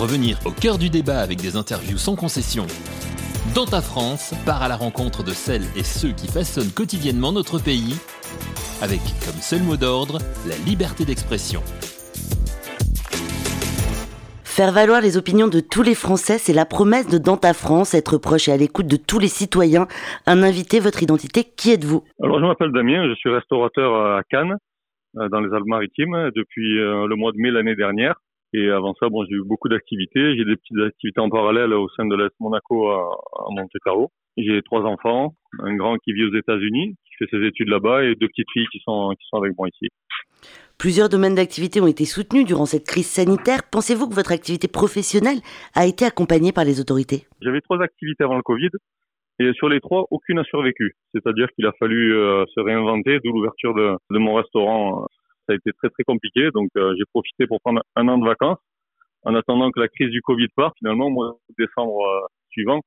Revenir au cœur du débat avec des interviews sans concession. Dans ta France, part à la rencontre de celles et ceux qui façonnent quotidiennement notre pays, avec comme seul mot d'ordre la liberté d'expression. Faire valoir les opinions de tous les Français, c'est la promesse de Dans ta France, être proche et à l'écoute de tous les citoyens. Un invité, votre identité, qui êtes-vous? Alors je m'appelle Damien, je suis restaurateur à Cannes, euh, dans les Alpes-Maritimes, depuis euh, le mois de mai l'année dernière. Et avant ça, bon, j'ai eu beaucoup d'activités. J'ai des petites activités en parallèle au sein de l'Est Monaco à, à Monte Carlo. J'ai trois enfants, un grand qui vit aux États-Unis, qui fait ses études là-bas, et deux petites filles qui sont qui sont avec moi ici. Plusieurs domaines d'activité ont été soutenus durant cette crise sanitaire. Pensez-vous que votre activité professionnelle a été accompagnée par les autorités? J'avais trois activités avant le Covid, et sur les trois, aucune n'a survécu. C'est-à-dire qu'il a fallu euh, se réinventer, d'où l'ouverture de, de mon restaurant ça a été très très compliqué. Donc euh, j'ai profité pour prendre un an de vacances en attendant que la crise du Covid parte. Finalement, au mois de décembre euh, suivant,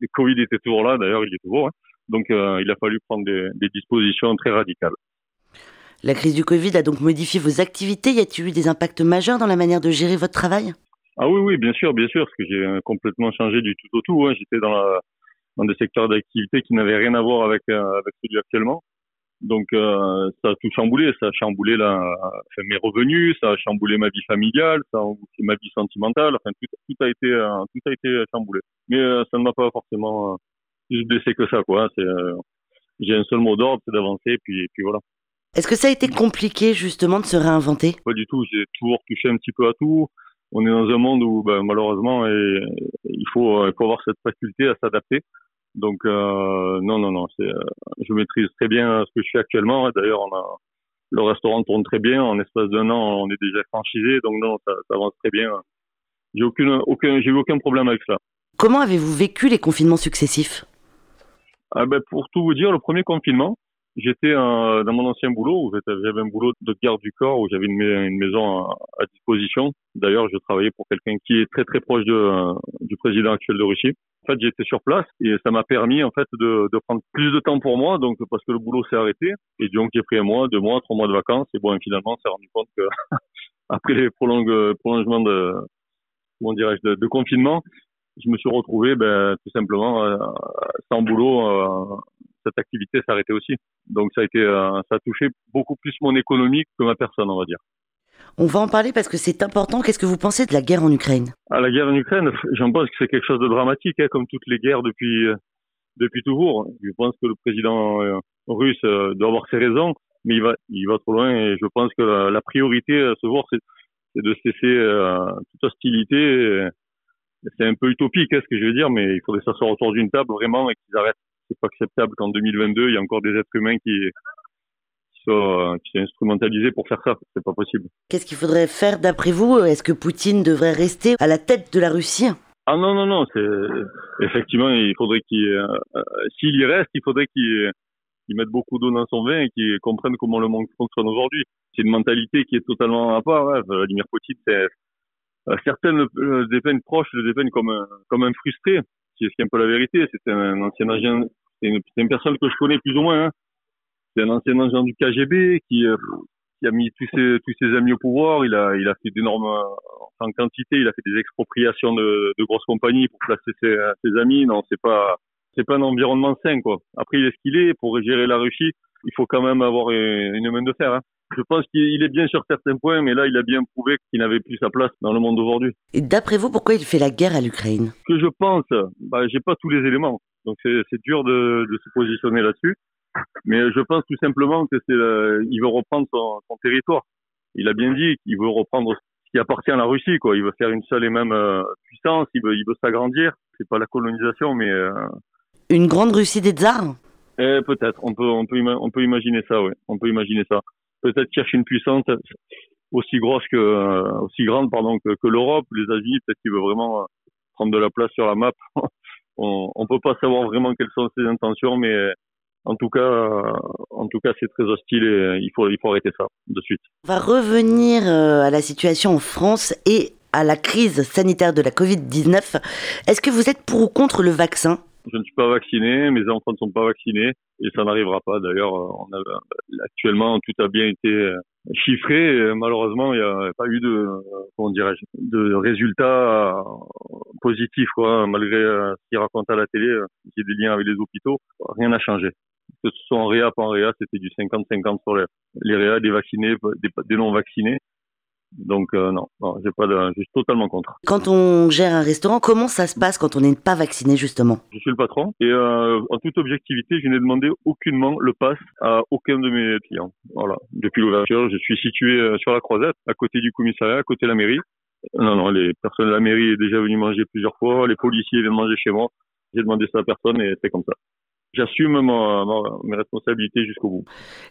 le Covid était toujours là. D'ailleurs, il est toujours. Hein. Donc euh, il a fallu prendre des, des, dispositions très radicales. La crise du Covid a donc modifié vos activités. Y a-t-il eu des impacts majeurs dans la manière de gérer votre travail? Ah oui, oui, bien sûr, bien sûr, parce que j'ai complètement changé du tout au tout. Hein. J'étais dans, la, dans des secteurs d'activité qui n'avaient rien à voir avec, avec celui actuellement. Donc euh, ça a tout chamboulé, ça a chamboulé la, enfin, mes revenus, ça a chamboulé ma vie familiale, ça a ma vie sentimentale, enfin tout, tout a été euh, tout a été chamboulé. Mais euh, ça ne m'a pas forcément plus blessé que ça quoi. C'est j'ai un seul mot d'ordre, c'est d'avancer puis puis voilà. Est-ce que ça a été compliqué justement de se réinventer? Pas du tout, j'ai toujours touché un petit peu à tout. On est dans un monde où ben, malheureusement et, il faut il faut avoir cette faculté à s'adapter. Donc euh, non, non, non, c'est, euh, je maîtrise très bien ce que je fais actuellement. D'ailleurs, on a le restaurant tourne très bien. En espace d'un an, on est déjà franchisé, donc non, ça, ça avance très bien. J'ai aucune, aucun, j'ai eu aucun problème avec ça. Comment avez-vous vécu les confinements successifs? Ah ben, pour tout vous dire, le premier confinement, J'étais euh, dans mon ancien boulot, où j'avais un boulot de garde du corps, où j'avais une, maison à, disposition. D'ailleurs, je travaillais pour quelqu'un qui est très très proche de, euh, du président actuel de Russie. En fait, j'étais sur place et ça m'a permis en fait de, de, prendre plus de temps pour moi, donc parce que le boulot s'est arrêté. Et donc j'ai pris un mois, deux mois, trois mois de vacances. Et bon, finalement, on s'est rendu compte que après les prolongements de, comment dirais-je, de, de, confinement, je me suis retrouvé ben, tout simplement euh, sans boulot. Euh, cette activité s'arrêtait aussi. Donc ça a été, euh, ça a touché beaucoup plus mon économie que ma personne, on va dire. On va en parler parce que c'est important. Qu'est-ce que vous pensez de la guerre en Ukraine? À ah, la guerre en Ukraine, j'en pense que c'est quelque chose de dramatique, hein, comme toutes les guerres depuis depuis toujours. Je pense que le président russe doit avoir ses raisons, mais il va il va trop loin. Et je pense que la, la priorité à ce jour, c'est de cesser euh, toute hostilité c'est un peu utopique, hein, ce que je veux dire, mais il faudrait s'asseoir autour d'une table vraiment et qu'ils arrêtent. C'est pas acceptable qu'en 2022, il y a encore des êtres humains qui, qui soient, qui soient instrumentalisés pour faire ça. C'est pas possible. Qu'est-ce qu'il faudrait faire d'après vous? Est-ce que Poutine devrait rester à la tête de la Russie? Ah non, non, non. C'est effectivement, il faudrait qu'il, euh, s'il y reste, il faudrait qu'il qu mette beaucoup d'eau dans son vin et qu'il comprenne comment le monde fonctionne aujourd'hui. C'est une mentalité qui est totalement à part. Hein. Vladimir Poutine, c'est euh, certaines le dépeignent proche, le dépeignent comme un, comme un frustré, qui un peu la vérité. C'est un ancien agent, c'est une, personne que je connais plus ou moins. Hein. C'est un ancien agent du KGB qui, euh, qui a mis tous ses, amis au pouvoir. Il a, il a fait d'énormes, en quantité, il a fait des expropriations de, grosses compagnies pour placer ses, amis. Non, c'est pas, c'est pas un environnement sain, quoi. Après, il est ce qu'il est. Pour gérer la Russie, il faut quand même avoir une, une main de fer. Hein. Je pense qu'il est bien sur certains points, mais là, il a bien prouvé qu'il n'avait plus sa place dans le monde d'aujourd'hui. Et d'après vous, pourquoi il fait la guerre à l'Ukraine? Que je pense, bah, j'ai pas tous les éléments, donc c'est dur de, de, se positionner là-dessus. Mais je pense tout simplement que c'est, euh, il veut reprendre son, son, territoire. Il a bien dit qu'il veut reprendre ce qui appartient à la Russie, quoi. Il veut faire une seule et même euh, puissance. Il veut, il veut s'agrandir. C'est pas la colonisation, mais euh... une grande Russie des tsars? Eh, peut-être. On peut, on peut, on peut imaginer ça, oui. On peut imaginer ça peut-être chercher une puissance aussi grosse que, euh, aussi grande, pardon, que, l'Europe, les Asie, peut-être qu'il veut vraiment euh, prendre de la place sur la map. on, on peut pas savoir vraiment quelles sont ses intentions, mais en tout cas, en tout cas, c'est très hostile et il faut, il faut arrêter ça de suite. On va revenir euh, à la situation en France et à la crise sanitaire de la Covid-19. Est-ce que vous êtes pour ou contre le vaccin? Je ne suis pas vacciné, mes enfants ne sont pas vaccinés et ça n'arrivera pas. D'ailleurs, on a, actuellement tout a bien été euh, chiffré. Malheureusement, il n'y a pas eu de comment dirais-je de résultats positifs quoi. Malgré euh, ce qu'ils racontent à la télé, qu'il y ait des liens avec les hôpitaux, rien n'a changé. Que ce soit en réa, pas en réa, c'était du 50-50 sur les, les réa, des vaccinés, des, des non vaccinés. Donc euh, non, non j'ai pas de, je suis totalement contre. Quand on gère un restaurant, comment ça se passe quand on n'est pas vacciné justement? Je suis le patron et euh, en toute objectivité, je n'ai demandé aucunement le pass à aucun de mes clients. Voilà, depuis l'ouverture, je suis situé euh, sur la Croisette, à côté du commissariat, à côté de la mairie. Non, non, les personnes de la mairie sont déjà venues manger plusieurs fois, les policiers viennent manger chez moi. J'ai demandé ça à personne et c'est comme ça j'assume mes responsabilités jusqu'au bout.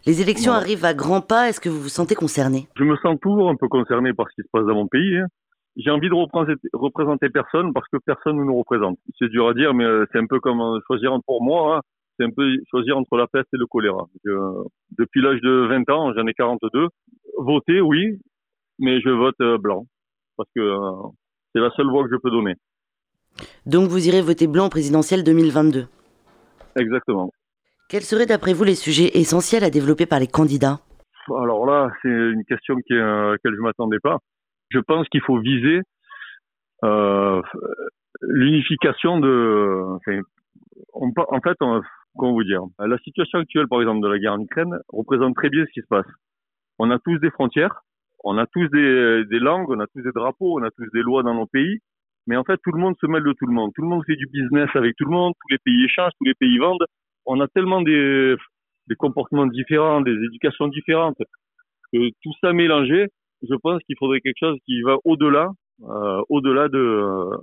Les élections arrivent à grands pas. Est-ce que vous vous sentez concerné? Je me sens toujours un peu concerné par ce qui se passe dans mon pays. Hein. J'ai envie de représenter, représenter, personne parce que personne ne nous représente. C'est dur à dire, mais euh, c'est un peu comme euh, choisir pour moi. Hein. C'est un peu choisir entre la peste et le choléra. Euh, depuis l'âge de 20 ans, j'en ai 42. Voter, oui, mais je vote blanc parce que c'est la seule voix que je peux donner. Donc vous irez voter blanc présidentiel 2022 Exactement. Quels seraient d'après vous les sujets essentiels à développer par les candidats? Alors là, c'est une question qui, à laquelle je ne m'attendais pas. Je pense qu'il faut viser euh, l'unification de... Enfin, en fait, comment vous dire? La situation actuelle, par exemple, de la guerre en Ukraine représente très bien ce qui se passe. On a tous des frontières, on a tous des, des langues, on a tous des drapeaux, on a tous des lois dans nos pays, mais en fait, tout le monde se mêle de tout le monde. Tout le monde fait du business avec tout le monde. Tous les pays échangent, tous les pays vendent. On a tellement des, des comportements différents, des éducations différentes, que tout ça mélangé, je pense qu'il faudrait quelque chose qui va au-delà, euh, au-delà de euh,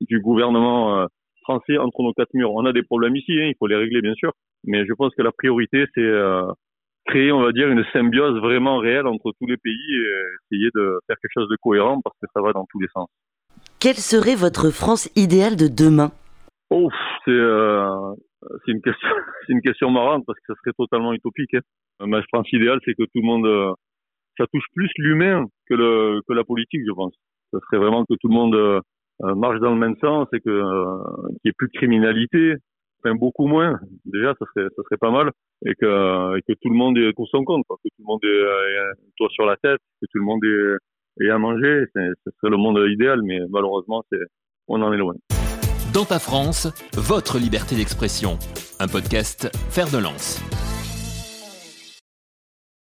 du gouvernement euh, français entre nos quatre murs. On a des problèmes ici, hein, il faut les régler bien sûr, mais je pense que la priorité c'est euh, créer, on va dire, une symbiose vraiment réelle entre tous les pays et essayer de faire quelque chose de cohérent parce que ça va dans tous les sens. Quelle serait votre France idéale de demain? Oh, c'est euh, une question, c'est une question marrante parce que ça serait totalement utopique. Hein. Ma France idéale, c'est que tout le monde, euh, ça touche plus l'humain que le que la politique, je pense. Ça serait vraiment que tout le monde euh, marche dans le même sens et que qu'il n'y ait plus de criminalité, enfin beaucoup moins. Déjà, ça serait ça serait pas mal et que et que tout le monde ait pour son compte, quoi. que tout le monde ait, ait un toit sur la tête, que tout le monde ait et à manger. Ce serait le monde idéal, mais malheureusement, on en est loin. Dans ta France, votre liberté d'expression. Un podcast Faire de lance.